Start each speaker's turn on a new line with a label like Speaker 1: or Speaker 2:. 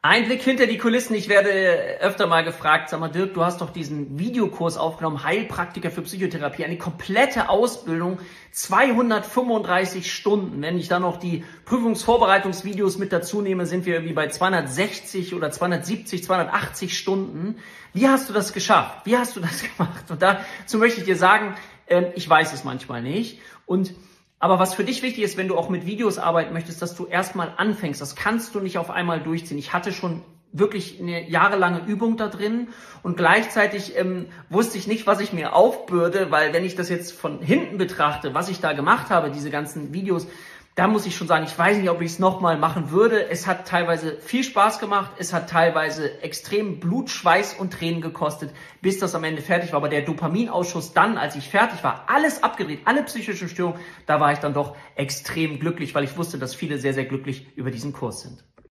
Speaker 1: Ein Blick hinter die Kulissen. Ich werde öfter mal gefragt, sag mal, Dirk, du hast doch diesen Videokurs aufgenommen, Heilpraktiker für Psychotherapie, eine komplette Ausbildung, 235 Stunden. Wenn ich dann noch die Prüfungsvorbereitungsvideos mit dazu nehme, sind wir irgendwie bei 260 oder 270, 280 Stunden. Wie hast du das geschafft? Wie hast du das gemacht? Und dazu möchte ich dir sagen, ähm, ich weiß es manchmal nicht. Und aber was für dich wichtig ist, wenn du auch mit Videos arbeiten möchtest, dass du erstmal anfängst. Das kannst du nicht auf einmal durchziehen. Ich hatte schon wirklich eine jahrelange Übung da drin und gleichzeitig ähm, wusste ich nicht, was ich mir aufbürde, weil wenn ich das jetzt von hinten betrachte, was ich da gemacht habe, diese ganzen Videos, da muss ich schon sagen, ich weiß nicht, ob ich es nochmal machen würde. Es hat teilweise viel Spaß gemacht, es hat teilweise extrem Blut, Schweiß und Tränen gekostet, bis das am Ende fertig war. Aber der Dopaminausschuss dann, als ich fertig war, alles abgedreht, alle psychischen Störungen, da war ich dann doch extrem glücklich, weil ich wusste, dass viele sehr, sehr glücklich über diesen Kurs sind.